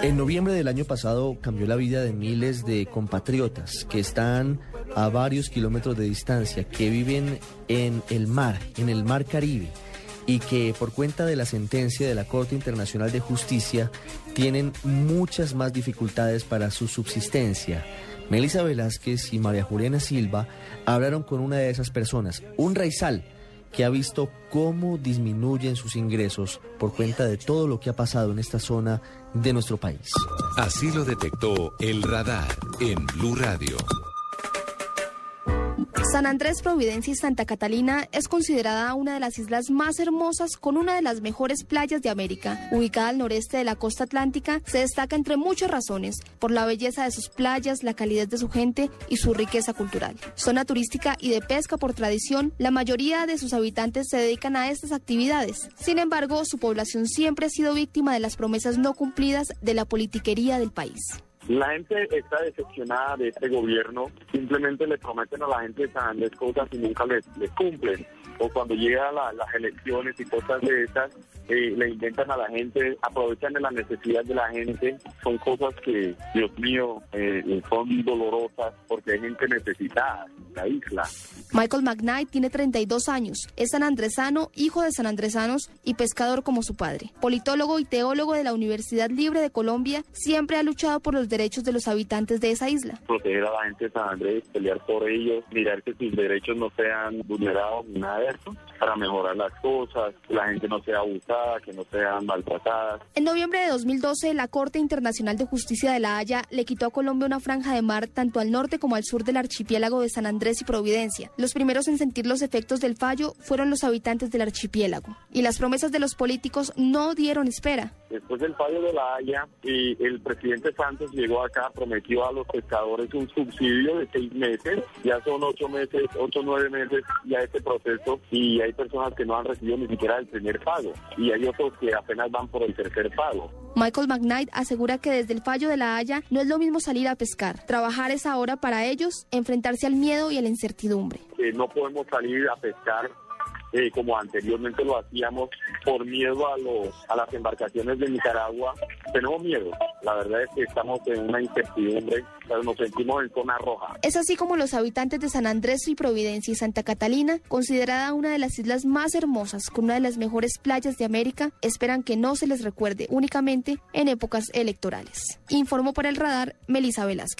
En noviembre del año pasado cambió la vida de miles de compatriotas que están a varios kilómetros de distancia, que viven en el mar, en el mar Caribe, y que por cuenta de la sentencia de la Corte Internacional de Justicia tienen muchas más dificultades para su subsistencia. Melissa Velázquez y María Juliana Silva hablaron con una de esas personas, un raizal que ha visto cómo disminuyen sus ingresos por cuenta de todo lo que ha pasado en esta zona de nuestro país. Así lo detectó el radar en Blue Radio. San Andrés, Providencia y Santa Catalina es considerada una de las islas más hermosas con una de las mejores playas de América. Ubicada al noreste de la costa atlántica, se destaca entre muchas razones por la belleza de sus playas, la calidez de su gente y su riqueza cultural. Zona turística y de pesca por tradición, la mayoría de sus habitantes se dedican a estas actividades. Sin embargo, su población siempre ha sido víctima de las promesas no cumplidas de la politiquería del país. La gente está decepcionada de este gobierno. Simplemente le prometen a la gente de cosas y nunca les, cumplen. O cuando llegan las elecciones y cosas de esas, eh, le inventan a la gente, aprovechan de la necesidad de la gente. Son cosas que, Dios mío, eh, son dolorosas porque hay gente necesitada la isla. Michael McKnight tiene 32 años, es sanandresano, hijo de sanandresanos y pescador como su padre. Politólogo y teólogo de la Universidad Libre de Colombia, siempre ha luchado por los derechos de los habitantes de esa isla. Proteger a la gente de San Andrés, pelear por ellos, mirar que sus derechos no sean vulnerados ni nada de eso, para mejorar las cosas, que la gente no sea abusada, que no sean maltratadas. En noviembre de 2012, la Corte Internacional de Justicia de La Haya le quitó a Colombia una franja de mar tanto al norte como al sur del archipiélago de San Andrés y Providencia los primeros en sentir los efectos del fallo fueron los habitantes del archipiélago. Y las promesas de los políticos no dieron espera. Después del fallo de la Haya, el presidente Santos llegó acá, prometió a los pescadores un subsidio de seis meses. Ya son ocho meses, ocho o nueve meses ya este proceso y hay personas que no han recibido ni siquiera el primer pago. Y hay otros que apenas van por el tercer pago. Michael McKnight asegura que desde el fallo de la Haya no es lo mismo salir a pescar. Trabajar es ahora para ellos enfrentarse al miedo y a la incertidumbre. no podemos salir a pescar eh, como anteriormente lo hacíamos por miedo a los a las embarcaciones de Nicaragua. Tenemos miedo. La verdad es que estamos en una incertidumbre, pero nos sentimos en zona roja. Es así como los habitantes de San Andrés y Providencia y Santa Catalina, considerada una de las islas más hermosas con una de las mejores playas de América, esperan que no se les recuerde únicamente en épocas electorales. Informó por el radar Melissa Velasquez.